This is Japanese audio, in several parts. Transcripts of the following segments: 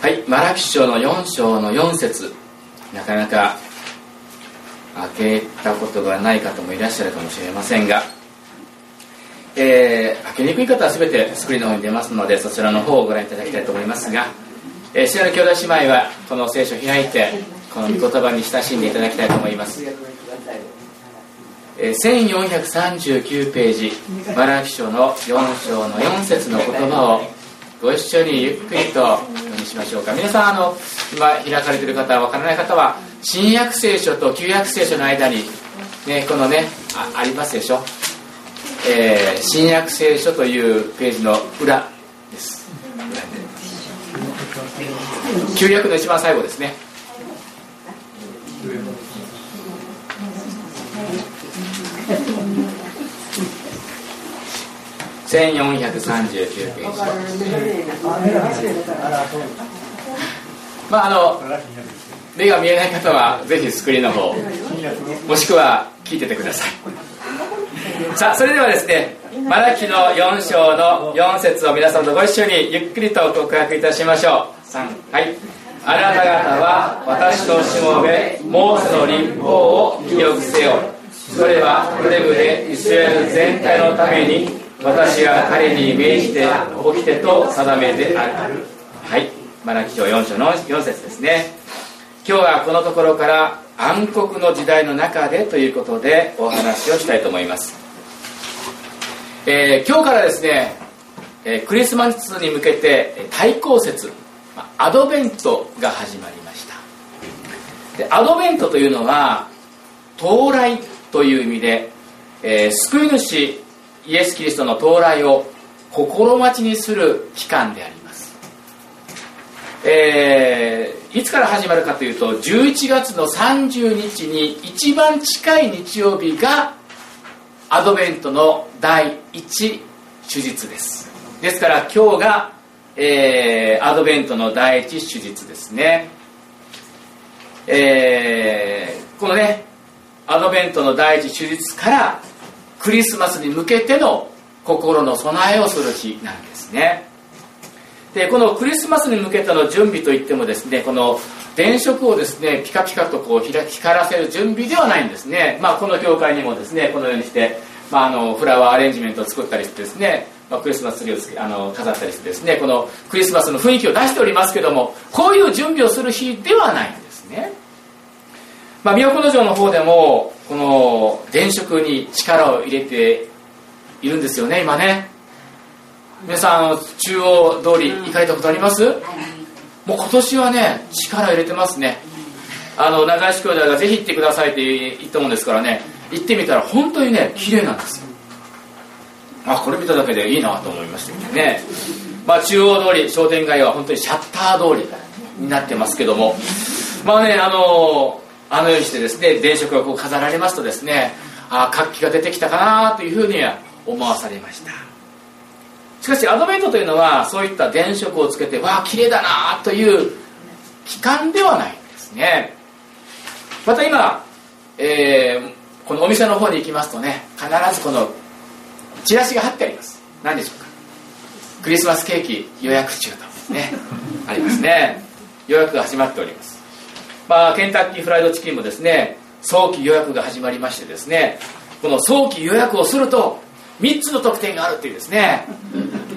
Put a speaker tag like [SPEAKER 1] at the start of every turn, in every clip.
[SPEAKER 1] はいマラキ書の4章の4節。なかなか開けたことがない方もいらっしゃるかもしれませんが、えー、開けにくい方は全てスクリーンの方に出ますのでそちらの方をご覧いただきたいと思いますが、えー、白の兄弟姉妹はこの聖書を開いてこの御言葉に親しんでいただきたいと思います。え1439ページマラキ書の4章の4節の言葉をご一緒にゆっくりと読みしましょうか。皆さんあの今開かれている方わからない方は新約聖書と旧約聖書の間に、ね、このねあありますでしょ、えー、新約聖書というページの裏です。旧約の一番最後ですね。1439ページ。まああの目が見えない方はぜひスクリーンの方もしくは聞いててください。さあそれではですねマラキの4章の4節を皆さんとご一緒にゆっくりと告白いたしましょう。3はい。あなた方は私としもべモーセの立法を記憶せよ。それはこれぐでイスラエル全体のために私が彼に命じて起きてと定めてある。はい。マラキ書4章の4節ですね。今日はこのところから暗黒の時代の中でということでお話をしたいと思います、えー、今日からですね、えー、クリスマスに向けて対抗節アドベントが始まりました。でアドベントというのは到来という意味で、えー、救い主イエス・キリストの到来を心待ちにする期間であります、えー、いつから始まるかというと11月の30日に一番近い日曜日がアドベントの第1手術です。ですから今日が、えー、アドベントの第1手術ですね。えー、このねアドベントの第一手術からクリスマスに向けての心の備えをする日なんですね。でこのクリスマスに向けての準備といってもですねこの電飾をですねピカピカとこう光らせる準備ではないんですね。まあこの教会にもですねこのようにして、まあ、あのフラワーアレンジメントを作ったりしてですねまあ、クリスマスツリーをあの飾ったりしてですねこのクリスマスの雰囲気を出しておりますけどもこういう準備をする日ではないんですね。まあ、都城の方でもこの電飾に力を入れているんですよね今ね。皆さん中央通り行かれたことあります？もう今年はね力入れてますね。あの長石兄弟がぜひ行ってくださいって言ったもんですからね。行ってみたら本当にね綺麗なんですよ。あこれ見ただけでいいなと思いましたけどね。まあ中央通り商店街は本当にシャッター通りになってますけども。まあねあのあのようにしてですね電飾がこう飾られますとですねあ活気が出てきたかなというふうには思わされました。しかしアドベントというのはそういった電飾をつけてわあ綺麗だなという期間ではないんですね。また今、えー、このお店の方に行きますとね必ずこのチラシが貼ってあります。何でしょうか。クリスマスケーキ予約中とねありますね。予約が始まっております。まあ、ケンタッキーフライドチキンもですね早期予約が始まりましてですねこの早期予約をすると3つの特典があるっていうですね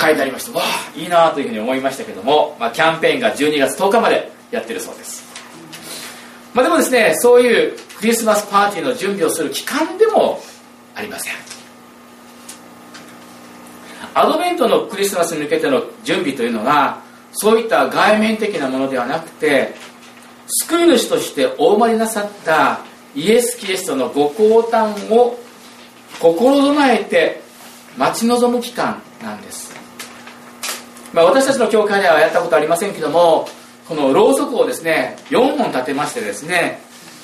[SPEAKER 1] 書いてありましてわあいいなというふうに思いましたけども、まあ、キャンペーンが12月10日までやってるそうです。まあでもですねそういうクリスマスパーティーの準備をする期間でもありません。アドベントのクリスマスに向けての準備というのはそういった外面的なものではなくて救い主としてお生まれなさったイエス・キリストのご降誕を心備えて待ち望む期間なんです、まあ、私たちの教会ではやったことありませんけどもこのろうそくをですね4本立てましてですね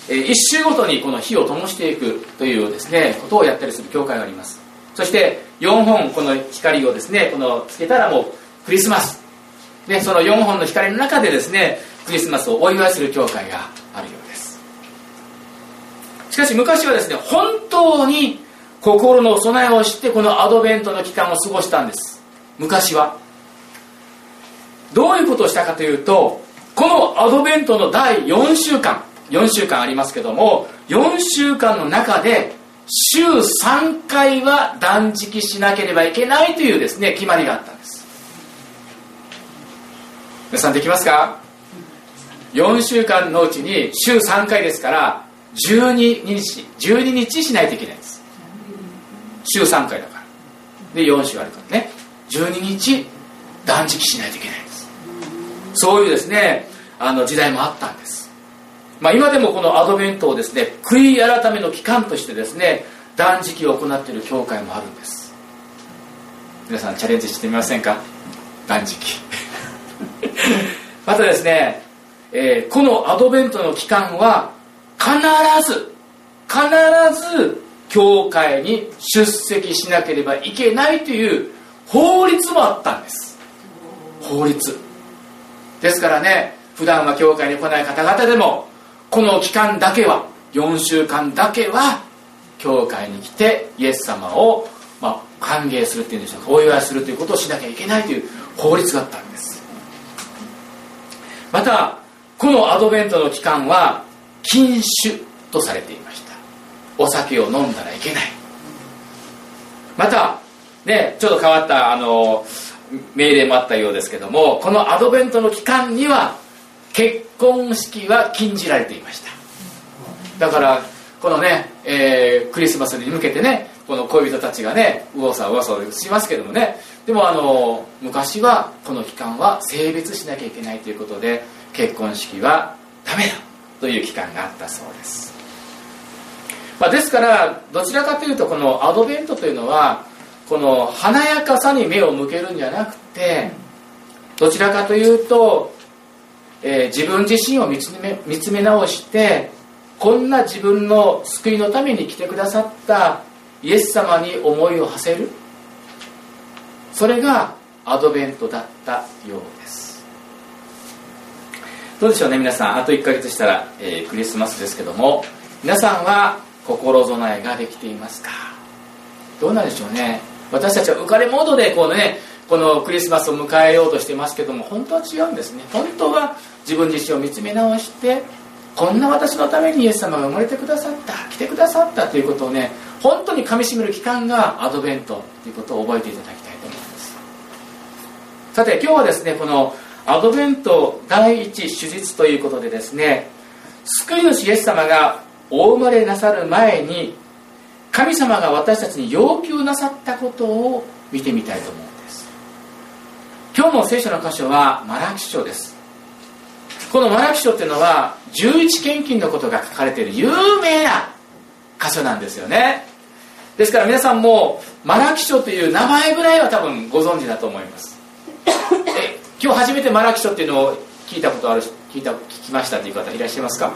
[SPEAKER 1] 1週ごとにこの火を灯していくというですねことをやったりする教会があります。そして4本この光をですねこのつけたらもうクリスマス。でその4本の光の中でですねクリスマスをお祝いする教会があるようです。しかし昔はですね本当に心の備えをしてこのアドベントの期間を過ごしたんです。昔はどういうことをしたかというとこのアドベントの第4週間4週間ありますけども4週間の中で週3回は断食しなければいけないというですね決まりがあったんです。皆さんできますか？4週間のうちに週3回ですから12日12日しないといけないんです。週3回だから。で4週あるからね。12日断食しないといけないんです。そういうですねあの時代もあったんです。まあ今でもこのアドベントをですね悔い改めの期間としてですね断食を行っている教会もあるんです。皆さんチャレンジしてみませんか？断食。またですねえー、このアドベントの期間は必ず必ず教会に出席しなければいけないという法律もあったんです。法律。ですからね普段は教会に来ない方々でもこの期間だけは4週間だけは教会に来てイエス様を、まあ、歓迎するっていうんでしょうかお祝いするということをしなきゃいけないという法律があったんです。またこのアドベントの期間は禁酒とされていました。お酒を飲んだらいけない。またねちょっと変わったあの命令もあったようですけどもこのアドベントの期間には結婚式は禁じられていました。だからこのね、えー、クリスマスに向けてねこの恋人たちがね右往左往左往しますけどもね。でもあの昔はこの期間は性別しなきゃいけないということで結婚式はダメだという期間があったそうです、まあ、ですからどちらかというとこのアドベントというのはこの華やかさに目を向けるんじゃなくてどちらかというと、えー、自分自身を見つめ見つめ直してこんな自分の救いのために来てくださったイエス様に思いを馳せる。それがアドベントだったようです。どうでしょうね皆さん。あと1ヶ月したら、えー、クリスマスですけども。皆さんは心備えができていますか？どうなんでしょうね。私たちは浮かれモードでこうねこのクリスマスを迎えようとしてますけども本当は違うんですね。本当は自分自身を見つめ直してこんな私のためにイエス様が生まれてくださった来てくださったということをね本当にかみしめる期間がアドベントということを覚えていただきたいと思います。さて今日はですねこのアドベント第一手術ということでですね救い主イエス様がお生まれなさる前に神様が私たちに要求なさったことを見てみたいと思うんです。今日の聖書の箇所はマラキ書です。このマラキ書っていうのは十一献金のことが書かれている有名な箇所なんですよね。ですから皆さんもマラキ書という名前ぐらいは多分ご存知だと思います。今日初めてマラキ書っていうのを聞いたことある聞いた聞きましたという方いらっしゃいますか？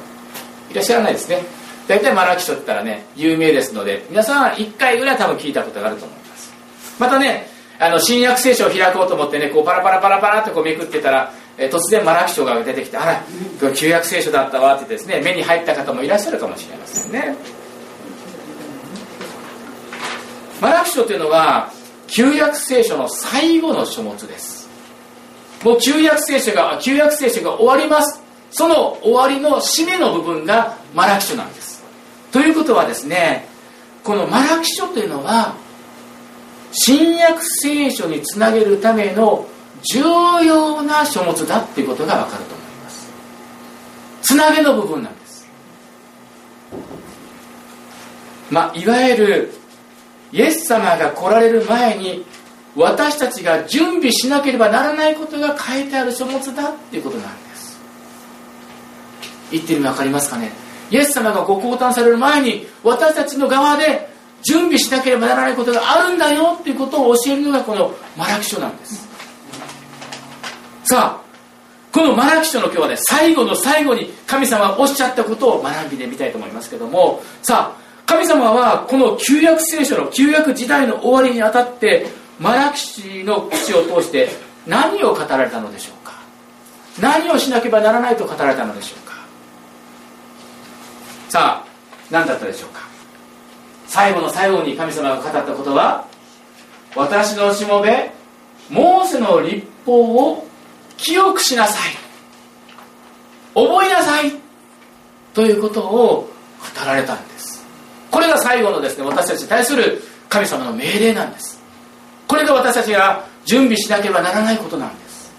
[SPEAKER 1] いらっしゃらないですね。大体マラキ書って言ったらね有名ですので皆さん1回ぐらい多分聞いたことがあると思います。またねあの新約聖書を開こうと思ってねこうパラパラパラパラってこうめくってたら、突然マラキ書が出てきてあら旧約聖書だったわってですね目に入った方もいらっしゃるかもしれませんね。マラキ書というのは旧約聖書の最後の書物です。もう旧約聖書が旧約聖書が終わります。その終わりの締めの部分がマラキ書なんです。ということはですねこのマラキ書というのは新約聖書につなげるための重要な書物だっていうことが分かると思います。つなげの部分なんです。まあいわゆるイエス様が来られる前に私たちが準備しなければならないことが書いてある書物だっていうことなんです。言ってるの分かりますかね？イエス様がご降誕される前に私たちの側で準備しなければならないことがあるんだよっていうことを教えるのがこのマラキ書なんです。さあこのマラキ書の今日はね最後の最後に神様がおっしゃったことを学びでみたいと思いますけども。さあ神様はこの旧約聖書の旧約時代の終わりにあたってマラキシの口を通して何を語られたのでしょうか？何をしなければならないと語られたのでしょうか？さあ何だったでしょうか？最後の最後に神様が語ったことは私のしもべモーセの立法を清くしなさい。覚えなさい。ということを語られたんです。これが最後のですね私たちに対する神様の命令なんです。これが私たちが準備しなければならないことなんです。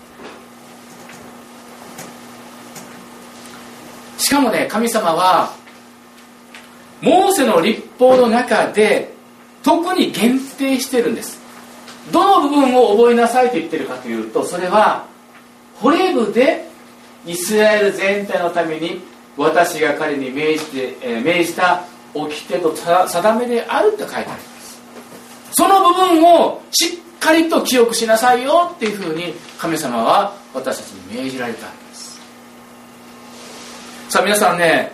[SPEAKER 1] しかもね神様はモーセの立法の中で特に限定してるんです。どの部分を覚えなさいと言ってるかというとそれはホレブでイスラエル全体のために私が彼に命じて、命じた掟と定めであるって書いてありますその部分をしっかりと記憶しなさいよっていうふうに神様は私たちに命じられたんです。さあ皆さんね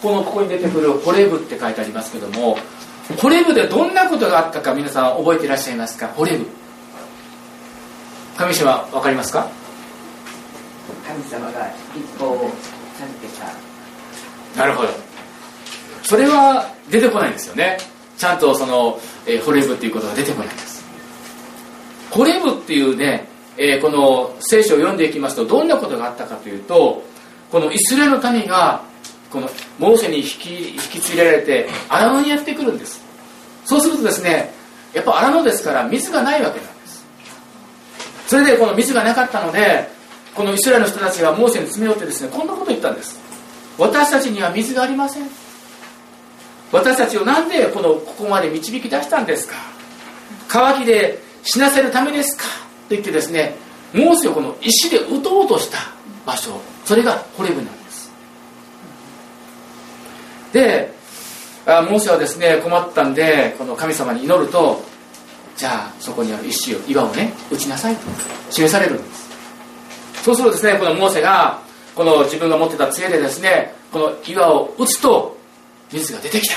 [SPEAKER 1] このここに出てくるホレブって書いてありますけどもホレブでどんなことがあったか皆さん覚えていらっしゃいますか？ホレブ。神様分かりますか？
[SPEAKER 2] 神様が一報を授け
[SPEAKER 1] た。なるほど。それは出てこないんですよね。ちゃんとその、えー、ホレブっていうことが出てこないんです。ホレブっていうね、えー、この聖書を読んでいきますとどんなことがあったかというとこのイスラエルの民がこのモーセに引き引き継いられて荒野にやってくるんです。そうするとですねやっぱ荒野ですから水がないわけなんです。それでこの水がなかったのでこのイスラエルの人たちがモーセに詰め寄ってですねこんなこと言ったんです。私たちには水がありません。私たちを何でこのここまで導き出したんですか？乾きで死なせるためですか？と言ってですねモーセをこの石で打とうとした場所それがホレブなんです。であモーセはですね困ったんでこの神様に祈るとじゃあそこにある石を岩をね打ちなさいと示されるんです。そうするとですねこのモーセがこの自分が持ってた杖でですねこの岩を打つと水が出てきた。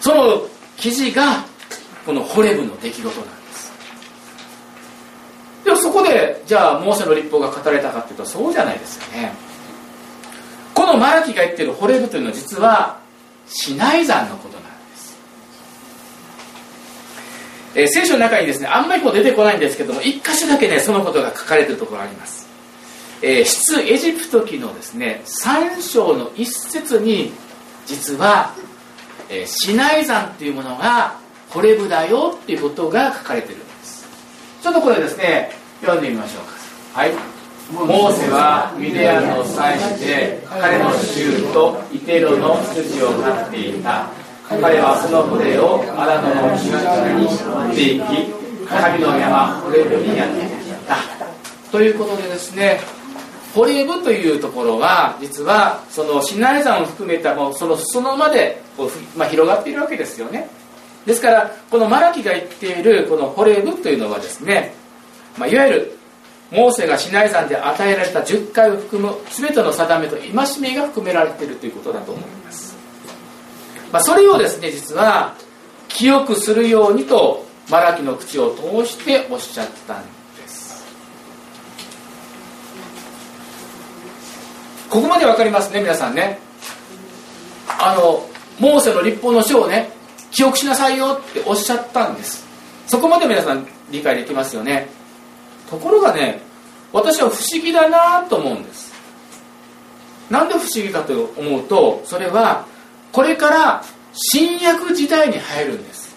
[SPEAKER 1] その記事がこのホレブの出来事なんです。でもそこでじゃあモーセの立法が語られたかっていうとそうじゃないですよね。このマラキが言ってるホレブというのは実はシナイ山のことなんです。えー、聖書の中にですねあんまりこう出てこないんですけども一箇所だけねそのことが書かれてるところがあります、えー、出エジプト記のですね3章の一節に実は、えー、シナイ山っていうものがホレブだよっていうことが書かれてるんです。ちょっとこれですね読んでみましょうか。はい。モーセはミディアンの祭司で彼の衆とイテロの筋を飼っていた。彼はその船を荒野の東に持っていき神の山ホレブにやってきた。ということでですねホレブというところは実はそのシナイ山を含めたもうその裾野までこう、まあ、広がっているわけですよね。ですからこのマラキが言っているこのホレブというのはですね、まあ、いわゆるモーセがシナイ山で与えられた10回を含む全ての定めと戒めが含められているということだと思います。まあ、それをですね実は記憶するようにとマラキの口を通しておっしゃったんです。ここまで分かりますね皆さんね。あのモーセの立法の書をね記憶しなさいよっておっしゃったんです。そこまで皆さん理解できますよね。ところがね私は不思議だなと思うんです。なんで不思議かと思うとそれはこれから新約時代に入るんです。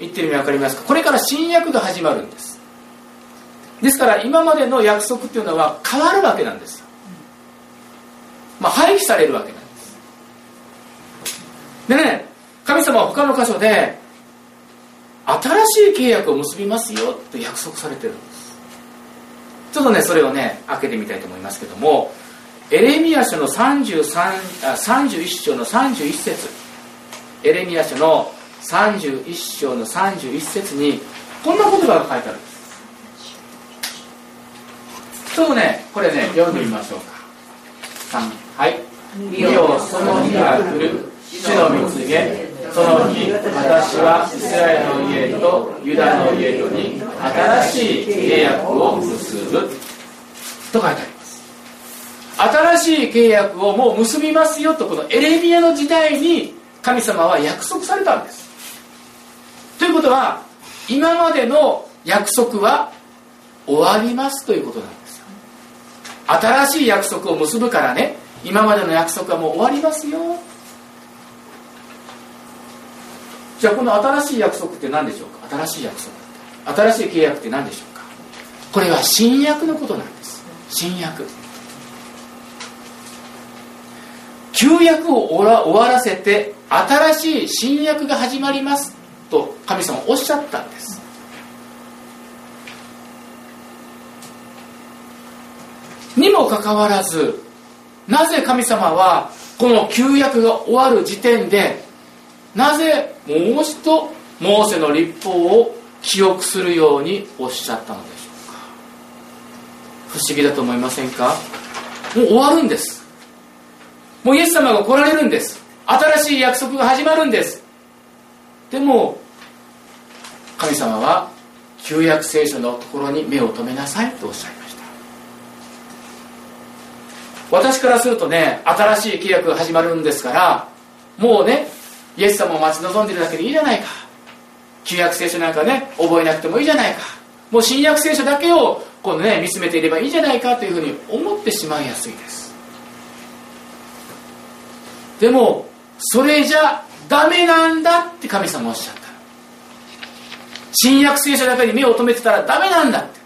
[SPEAKER 1] 言ってる意味分かりますか？これから新約が始まるんです。ですから今までの約束っていうのは変わるわけなんです。まあ廃棄されるわけなんです。でね神様は他の箇所で新しい契約を結びますよって約束されてるんです。ちょっとねそれをね開けてみたいと思いますけどもエレミア書の33あ31章の31節。エレミア書の31章の31節にこんな言葉が書いてあるんです。ちょっとねこれね読んでみましょうか。はい「見よその日が来る。主の見告げ。その日私はイスラエルの家とユダの家とに新しい契約を結ぶ」と書いてあります新しい契約をもう結びますよとこのエレミアの時代に神様は約束されたんです。ということは今までの約束は終わりますということなんです。新しい約束を結ぶからね。今までの約束はもう終わりますよ。じゃあこの新しい約束って何でしょうか？新しい約束。新しい契約って何でしょうか？これは新約のことなんです。新約。旧約を終わらせて新しい新約が始まりますと神様おっしゃったんです。にもかかわらずなぜ神様はこの旧約が終わる時点でなぜもう一度モーセの立法を記憶するようにおっしゃったのでしょうか？不思議だと思いませんか？もう終わるんです。もうイエス様が来られるんです。新しい約束が始まるんです。でも神様は旧約聖書のところに目を留めなさいとおっしゃいました。私からするとね新しい契約が始まるんですからもうねイエス様を待ち望んでるだけでいいじゃないか。旧約聖書なんかね覚えなくてもいいじゃないか。もう新約聖書だけをこの、ね、見つめていればいいじゃないかというふうに思ってしまいやすいです。でもそれじゃダメなんだって神様おっしゃった。新約聖書だけに目を留めてたらダメなんだって。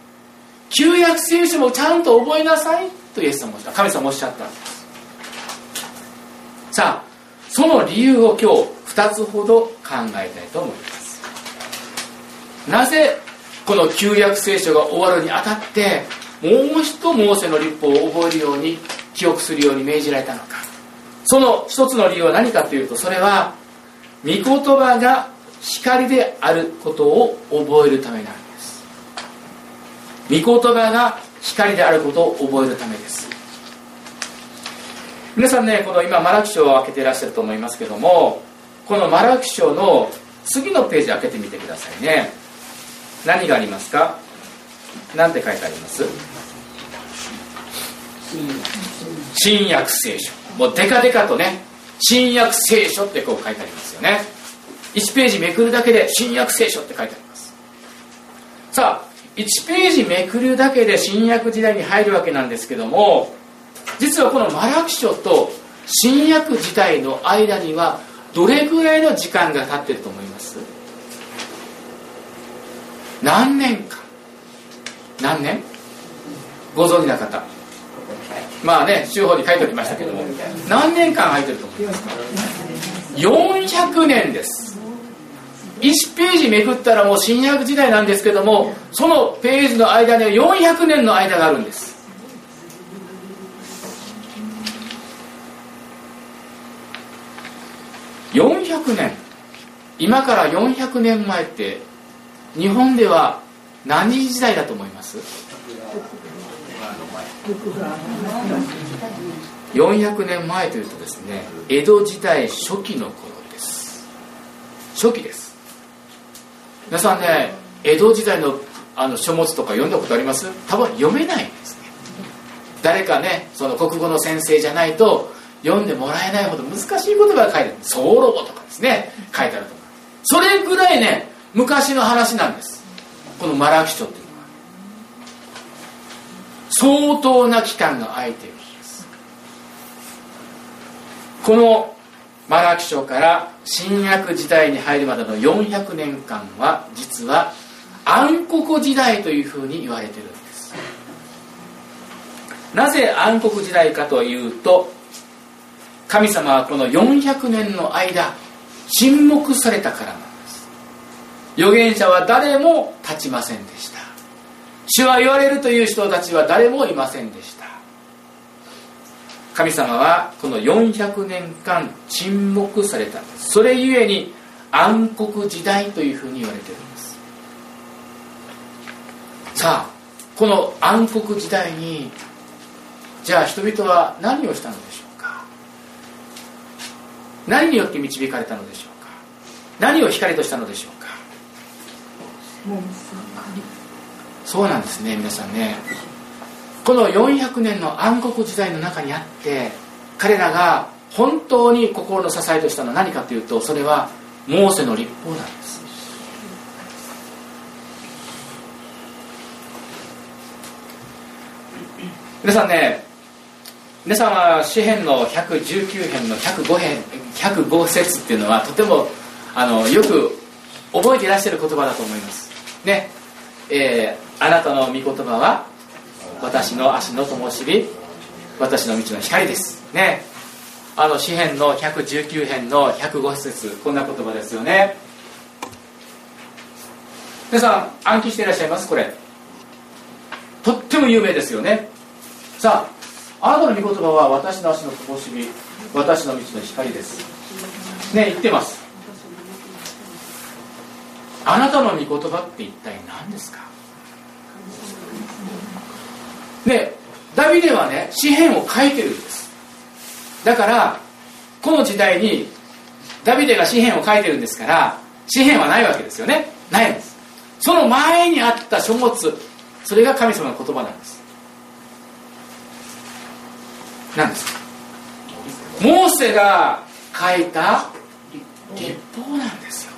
[SPEAKER 1] 旧約聖書もちゃんと覚えなさいとイエス様神様おっしゃった。んですさあその理由を今日2つほど考えたいと思います。なぜこの旧約聖書が終わるにあたってもう一度モーセの立法を覚えるように記憶するように命じられたのか。その一つの理由は何かというとそれは御言葉が光であることを覚えるためなんです。御言葉が光であることを覚えるためです。皆さんねこの今マラキ書を開けていらっしゃると思いますけどもこのマラキ書の次のページ開けてみてくださいね。何がありますか？何て書いてあります？新約聖書。もうデカデカとね新約聖書ってこう書いてありますよね。1ページめくるだけで新約聖書って書いてあります。さあ1ページめくるだけで新約時代に入るわけなんですけども実はこのマラキ書と新約時代の間にはどれぐらいの時間が経ってると思います？何年間何年？ご存知な方まあね週報に書いておきましたけども。何年間空いてると思いますか？400年です。1ページめくったらもう新約時代なんですけどもそのページの間には400年の間があるんです。400年。今から400年前って日本では何時代だと思います？400年前というとですね江戸時代初期の頃です。初期です。皆さんね江戸時代のあの書物とか読んだことあります？多分読めないんですね。誰かねその国語の先生じゃないと読んでもらえないほど難しい言葉が書いてある。ソーロ語とかですね。書いてあるとか。それぐらいね昔の話なんです。このマラキ書っていうのは。相当な期間が空いてるんです。このマラキ書から新約時代に入るまでの400年間は実は暗黒時代というふうに言われてるんです。なぜ暗黒時代かというと神様はこの400年の間沈黙されたからなんです。預言者は誰も立ちませんでした。主は言われるという人たちは誰もいませんでした。神様はこの400年間沈黙された。それゆえに暗黒時代というふうに言われてるんです。さあこの暗黒時代にじゃあ人々は何をしたのでしょうか？何によって導かれたのでしょうか？何を光としたのでしょうか？そうなんですね皆さんねこの400年の暗黒時代の中にあって彼らが本当に心の支えとしたのは何かというとそれはモーセの立法なんです。皆さんね皆さんは詩編の119編の105編105節っていうのはとてもあのよく覚えていらっしゃる言葉だと思います。ねえー、あなたの御言葉は私の足の灯火私の道の光です。ね。あの詩編の119編の105節こんな言葉ですよね。皆さん暗記していらっしゃいます？これ。とっても有名ですよね。さああなたの御言葉は私の足の灯火私の道の光です。ね言ってます。あなたの御言葉って一体何ですか？ねダビデはね詩篇を書いてるんです。だからこの時代にダビデが詩篇を書いてるんですから詩篇はないわけですよね。ないんです。その前にあった書物それが神様の言葉なんです。何です。かモーセが書いた立法なんですよ。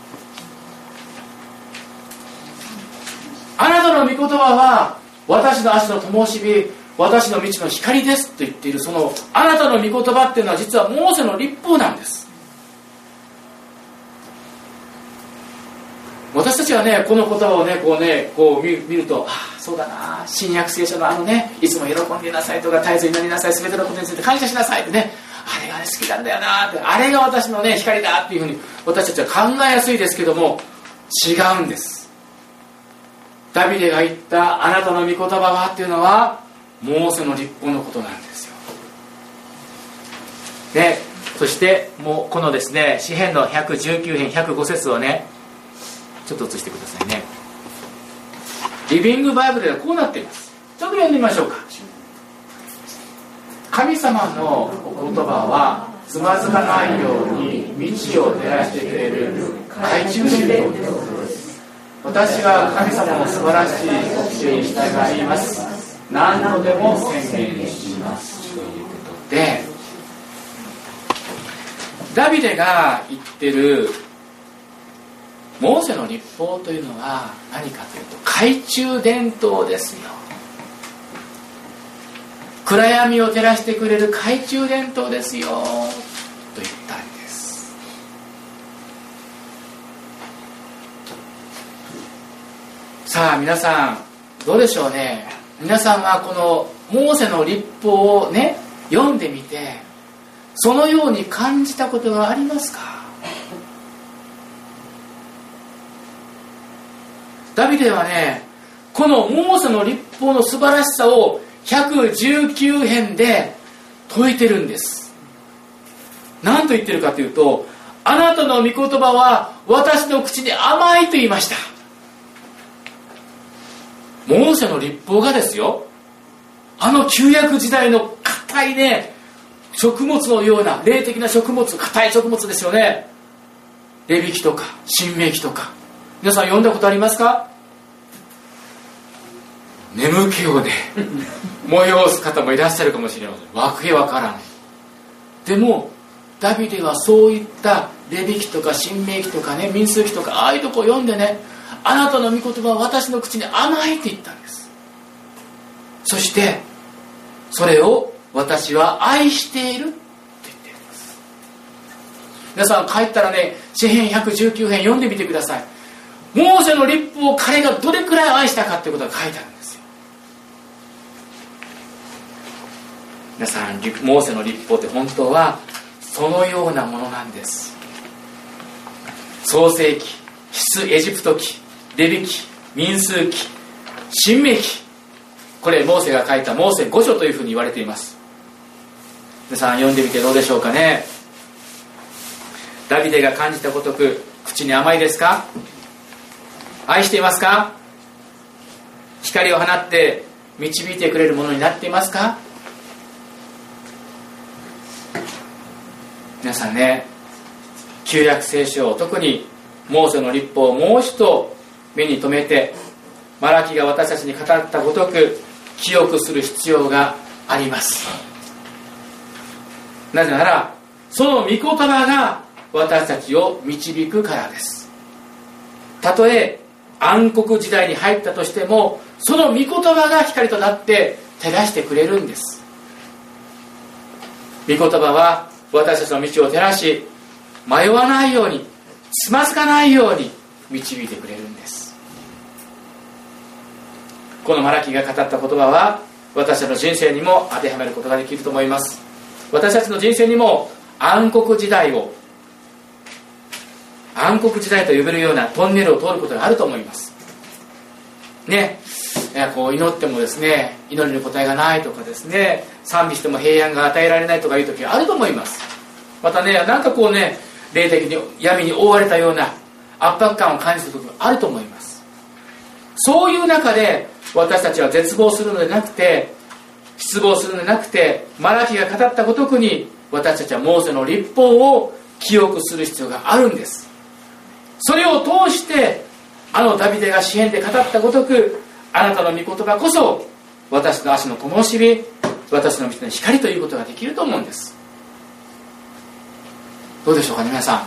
[SPEAKER 1] あなたの御言葉は私の足の灯火私の道の光ですと言っているそのあなたの御言葉っていうのは実はモーセの立法なんです。私たちはねこの言葉をねこうねこう見るとああそうだな新約聖書のあのねいつも喜んでなさいとか絶えずになりなさい全てのことについて感謝しなさいってねあれが、ね、好きなんだよなってあれが私のね光だっていうふうに私たちは考えやすいですけども違うんです。ダビデが言ったあなたの御言葉はっていうのはモーセの立法のことなんですよ。でそしてもうこのですね詩篇の119編105節をねちょっと映してくださいね。リビングバイブルではこうなっています。ちょっと読んでみましょうか。神様の言葉はつまずかないように道を照らしてくれる懐中電灯。です私は神様の素晴らしい教えに従います。何度でも宣言しますということでダビデが言ってるモーセの立法というのは何かというと懐中電灯ですよ。暗闇を照らしてくれる懐中電灯ですよと言ったんですさあ皆さんどうでしょうね。皆さんはこのモーセの立法をね読んでみてそのように感じたことがありますか？ダビデはねこのモーセの立法の素晴らしさを119編で説いてるんです。何と言ってるかというとあなたの御言葉は私の口に甘いと言いました。モーセの立法がですよ。あの旧約時代の硬いね食物のような霊的な食物硬い食物ですよね。レビキとか新明記とか。皆さん読んだことありますか？眠気をね 催す方もいらっしゃるかもしれません。わけわからない。でもダビデはそういったレビ記とか新明記とかね民数記とかああいうとこ読んでねあなたの御言葉は私の口に甘いって言ったんです。そしてそれを私は愛していると言っています。皆さん帰ったらね詩編119編読んでみてください。モーセの立法を彼がどれくらい愛したかってことが書いてあるんですよ。皆さんモーセの立法って本当はそのようなものなんです。創世記出エジプト記レビ記民数記新明記。これモーセが書いたモーセ五書というふうに言われています。皆さん読んでみてどうでしょうかね。ダビデが感じたごとく口に甘いですか？愛していますか？光を放って導いてくれるものになっていますか？皆さんね旧約聖書特にモーセの立法をもう一度目に留めてマラキが私たちに語ったごとく記憶する必要があります。なぜならその御言葉が私たちを導くからです。たとえ暗黒時代に入ったとしてもその御言葉が光となって照らしてくれるんです。御言葉は私たちの道を照らし迷わないようにつまずかないように導いてくれるんです。このマラキが語った言葉は私たちの人生にも当てはめることができると思います。私たちの人生にも暗黒時代を暗黒時代と呼べるようなトンネルを通ることがあると思います。ね。こう祈ってもですね祈りの答えがないとかですね賛美しても平安が与えられないとかいう時があると思います。またねなんかこうね霊的に闇に覆われたような圧迫感を感じる時もあると思います。そういう中で私たちは絶望するのでなくて失望するのでなくてマラキが語ったごとくに私たちはモーセの立法を記憶する必要があるんです。それを通してあのダビデが詩篇で語ったごとくあなたの御言葉こそ私の足の灯火私の道の光ということができると思うんです。どうでしょうかね皆さん。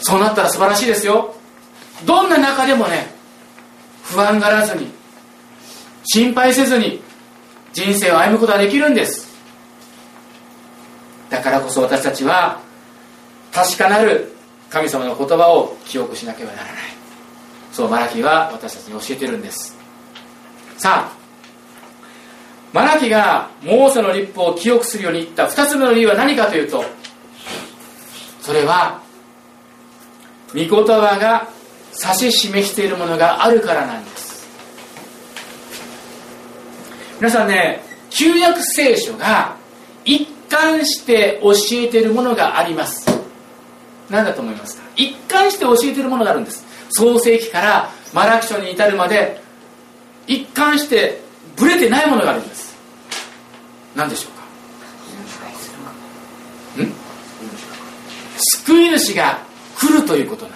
[SPEAKER 1] そうなったら素晴らしいですよ。どんな中でもね不安がらずに心配せずに人生を歩むことができるんです。だからこそ私たちは確かなる神様の言葉を記憶しなければならない。そうマラキは私たちに教えてるんです。さあマラキがモーセの立法を記憶するように言った2つ目の理由は何かというとそれは御言葉が指し示しているものがあるからなんです。皆さんね旧約聖書が一貫して教えているものがあります。何だと思いますか？一貫して教えているものがあるんです。創世記からマラキ書に至るまで一貫してブレてないものがあるんです何でしょうか？ん？救い主が来るということなんです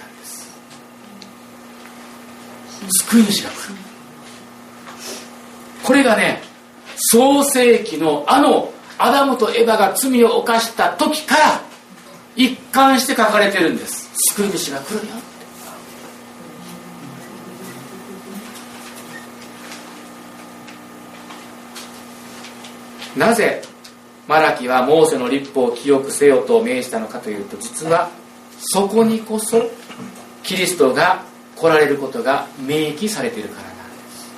[SPEAKER 1] 救い主が来るこれがね創世記のあのアダムとエヴァが罪を犯した時から一貫して書かれてるんです。救い主が来るよなぜマラキはモーセの立法を記憶せよと命じたのかというと実はそこにこそキリストが来られることが明記されているからなんです。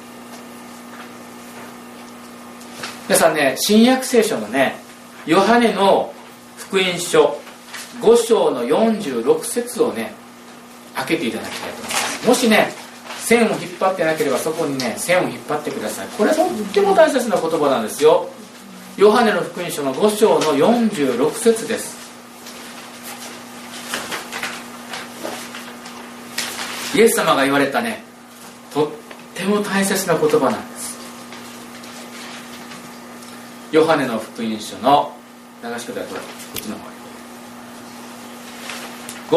[SPEAKER 1] 皆さんね新約聖書のねヨハネの福音書5章の46節をね開けていただきたいと思います。もしね線を引っ張ってなければそこにね線を引っ張ってください。これはとっても大切な言葉なんですよ。ヨハネの福音書の5章の46節です。イエス様が言われたね。とっても大切な言葉なんです。ヨハネの福音書の流し方はこっちの方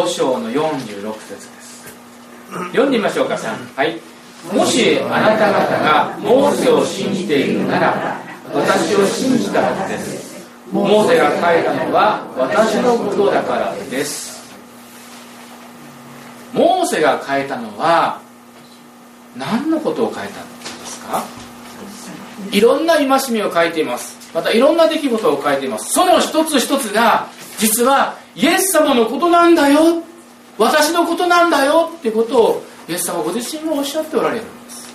[SPEAKER 1] 5章の46節です。読んでみましょうかはい。もしあなた方がモーセを信じているなら私を信じたはずです。モーセが書いたのは私のことだからです。モーセが書いたのは何のことを書いたんですか？いろんな戒めを書いています。またいろんな出来事を書いています。その一つ一つが実はイエス様のことなんだよ。私のことなんだよ。ってことをイエス様ご自身もおっしゃっておられるんです。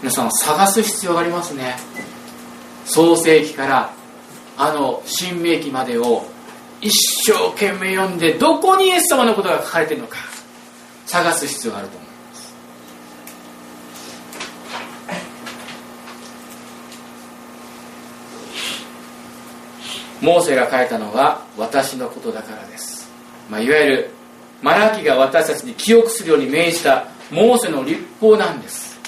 [SPEAKER 1] 皆さん探す必要がありますね。創世記からあの新明記までを一生懸命読んでどこにイエス様のことが書かれているのか探す必要があると思いますモーセが書いたのは私のことだからです、まあ、いわゆるマラキが私たちに記憶するように命じたモーセの立法なんです。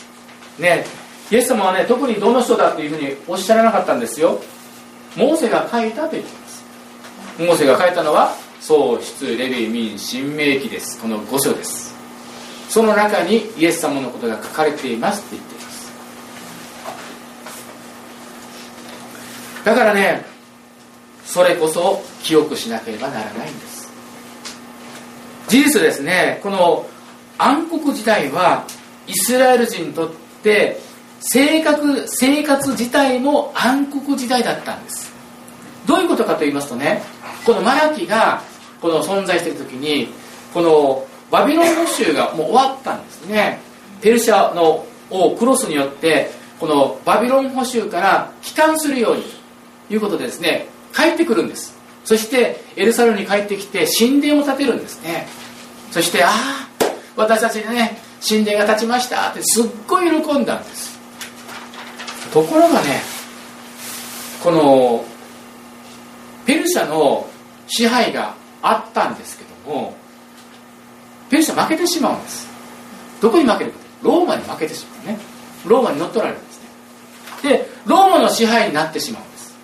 [SPEAKER 1] ねイエス様はね特にどの人だというふうにおっしゃらなかったんですよ。モーセが書いたと言ってモーセが書いたのは創出レビ民新明記です。この5書です。その中にイエス様のことが書かれていますって言っています。だからねそれこそ記憶しなければならないんです。事実ですねこの暗黒時代はイスラエル人にとっで生活生活自体も暗黒時代だったんです。どういうことかと言いますとねこのマラキがこの存在している時にこのバビロンの州がもう終わったんですね。ペルシャの王クロスによってこのバビロン捕囚から帰還するようにということでですね帰ってくるんです。そしてエルサレムに帰ってきて神殿を建てるんですね。そしてああ私たちね神殿が建ちました。ってすっごい喜んだんです。ところがねこのペルシャの支配があったんですけどもペルシャ負けてしまうんです。どこに負けるかローマに負けてしまうね。ローマに乗っ取られるんですね。でローマの支配になってしまうんです。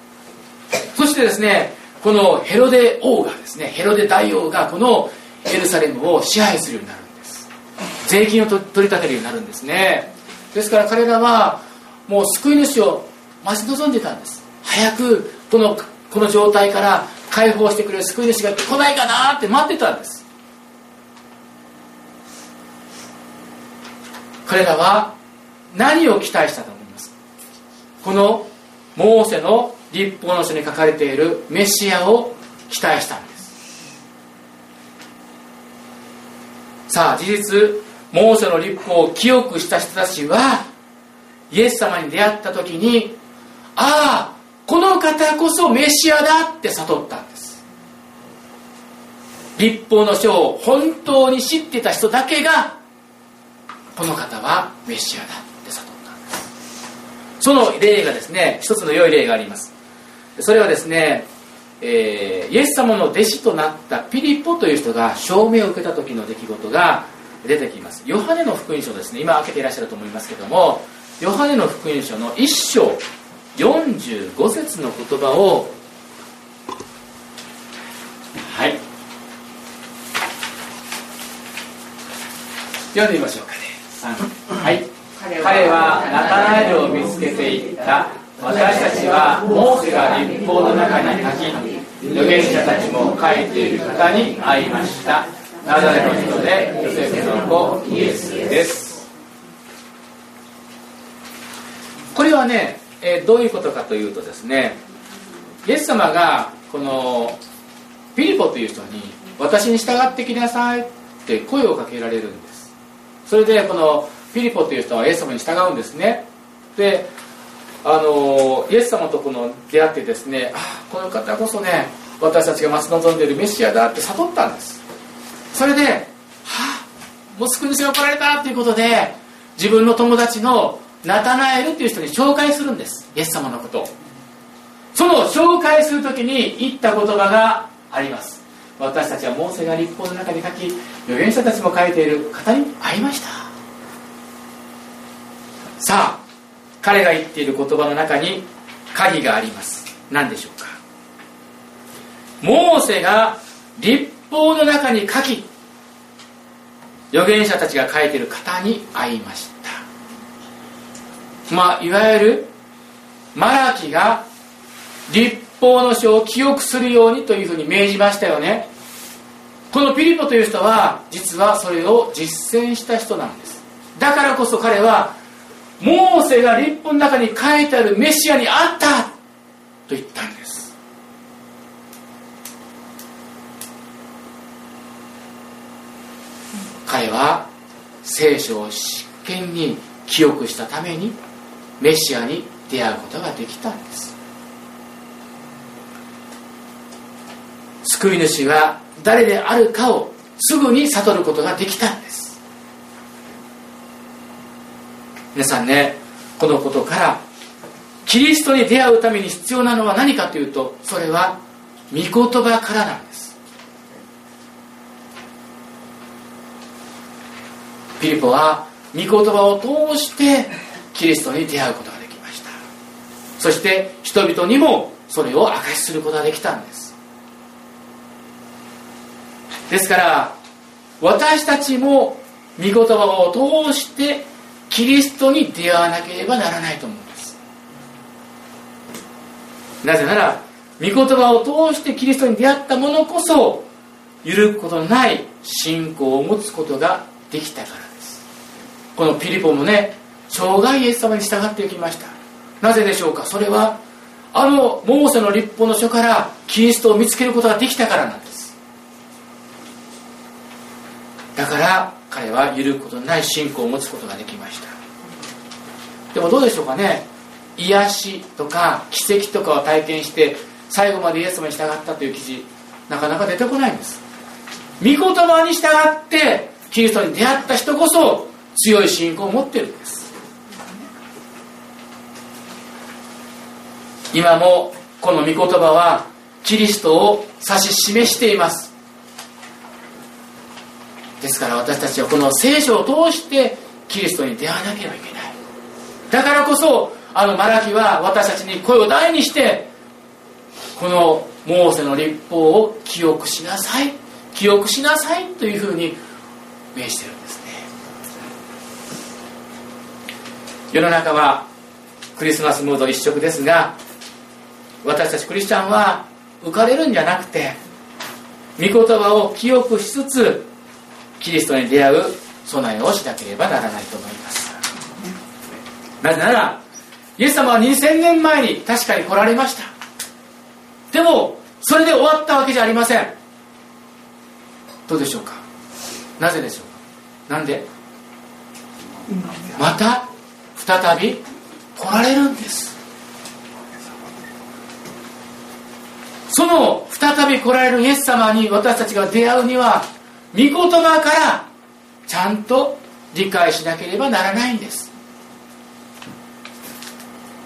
[SPEAKER 1] そしてですねこのヘロデ王がですねヘロデ大王がこのエルサレムを支配するようになるんです。税金を取り立てるようになるんですね。ですから彼らはもう救い主を待ち望んでたんです。早くこのこの状態から解放してくれる救い主が来ないかなって待ってたんです。彼らは何を期待したと思います？このモーセの立法の書に書かれているメシアを期待したんです。さあ事実モーセの立法を記憶した人たちはイエス様に出会った時にああこの方こそメシアだって悟ったんです。立法の書を本当に知ってた人だけがこの方はメシアだって悟ったんです。その例がですね一つの良い例があります。それはですね、えー、イエス様の弟子となったピリポという人が証明を受けた時の出来事が出てきます。ヨハネの福音書ですね。今開けていらっしゃると思いますけどもヨハネの福音書の1章45節の言葉をはい。読んでみましょうかね。はい。彼はナタナエルを見つけていった。私たちはモーセが立法の中に書き預言者たちも書いている方に会いました。ナザレの人でヨセフの子イエスです。これはね、え、どういうことかというとですねイエス様がこのピリポという人に私に従ってきなさいって声をかけられるんです。それでこのピリポという人はイエス様に従うんですね。であのイエス様とこの出会ってですねあこの方こそね私たちが待ち望んでいるメシアだって悟ったんです。それで、はあ、もう救い主が来られたということで自分の友達のナタナエルっていう人に紹介するんです。イエス様のことを。その紹介する時に言った言葉があります。私たちはモーセが立法の中に書き預言者たちも書いている方に会いました。さあ彼が言っている言葉の中に鍵があります。何でしょうか。モーセが立法の中に書き預言者たちが書いている方に会いました。まあいわゆるマラキが立法の書を記憶するようにというふうに命じましたよね。このピリポという人は実はそれを実践した人なんです。だからこそ彼はモーセが立法の中に書いてあるメシアにあったと言ったんです。彼は聖書を真剣に記憶したためにメシアに出会うことができたんです。救い主は誰であるかをすぐに悟ることができたんです。皆さんねこのことからキリストに出会うために必要なのは何かというとそれは御言葉からなんです。ピリポは御言葉を通してキリストに出会うことができました。そして人々にもそれを証しすることができたんです。ですから私たちも御言葉を通してキリストに出会わなければならないと思うんです。なぜなら御言葉を通してキリストに出会った者こそ揺るぐことのない信仰を持つことができたからです。このピリポもね生涯イエス様に従っていきました。なぜでしょうか？それはあのモーセの立法の書からキリストを見つけることができたからなんです。だから彼は揺るぐことのない信仰を持つことができました。でもどうでしょうかね？癒しとか奇跡とかを体験して最後までイエス様に従ったという記事なかなか出てこないんです。御言葉に従ってキリストに出会った人こそ強い信仰を持ってるんです。今もこの御言葉はキリストを指し示しています。ですから私たちはこの聖書を通してキリストに出会わなければいけない。だからこそあのマラキは私たちに声を大にしてこのモーセの立法を記憶しなさい記憶しなさいというふうに命じてるんですね。世の中はクリスマスムード一色ですが私たちクリスチャンは浮かれるんじゃなくて御言葉を記憶しつつキリストに出会う備えをしなければならないと思います。なぜならイエス様は2000年前に確かに来られました。でもそれで終わったわけじゃありません。どうでしょうか？なぜでしょうか？なんで？また再び来られるんですその再び来られるイエス様に私たちが出会うには御言葉からちゃんと理解しなければならないんです。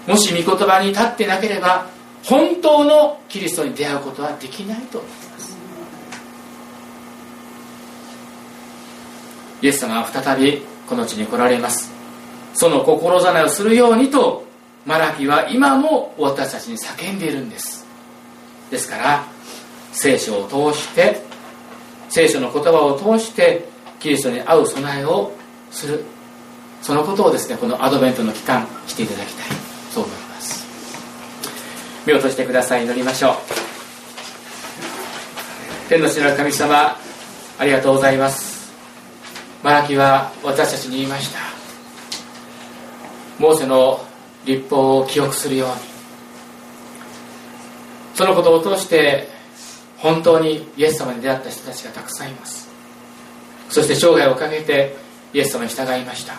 [SPEAKER 1] もし御言葉に立ってなければ本当のキリストに出会うことはできないと思います。イエス様は再びこの地に来られます。その心ざなをするようにとマラキは今も私たちに叫んでいるんです。ですから聖書を通して聖書の言葉を通してキリストに会う備えをする。そのことをですねこのアドベントの期間していただきたい。そう思います。目を閉じてください。祈りましょう。天の父なる神様ありがとうございます。マラキは私たちに言いました。モーセの立法を記憶するように。そのことを通して本当にイエス様に出会った人たちがたくさんいます。そして生涯をかけてイエス様に従いました。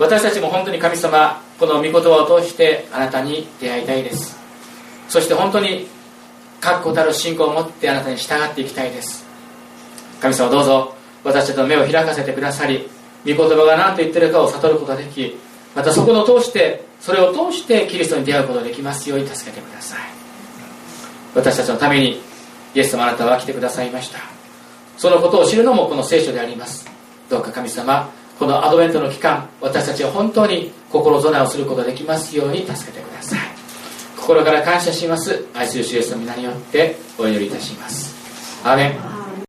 [SPEAKER 1] 私たちも本当に神様この御言葉を通してあなたに出会いたいです。そして本当に確固たる信仰を持ってあなたに従っていきたいです。神様どうぞ私たちの目を開かせてくださり御言葉が何と言ってるかを悟ることができまたそこの通してそれを通してキリストに出会うことができますように助けてください。私たちのためにイエス様あなたは来てくださいました。そのことを知るのもこの聖書であります。どうか神様このアドベントの期間私たちは本当に心備えをすることができますように助けてください。心から感謝します。愛する主イエスの皆によってお祈りいたします。アーメン。